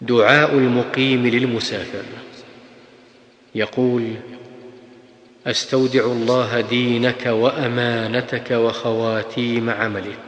دعاء المقيم للمسافر. يقول أستودع الله دينك وأمانتك وخواتيم عملك.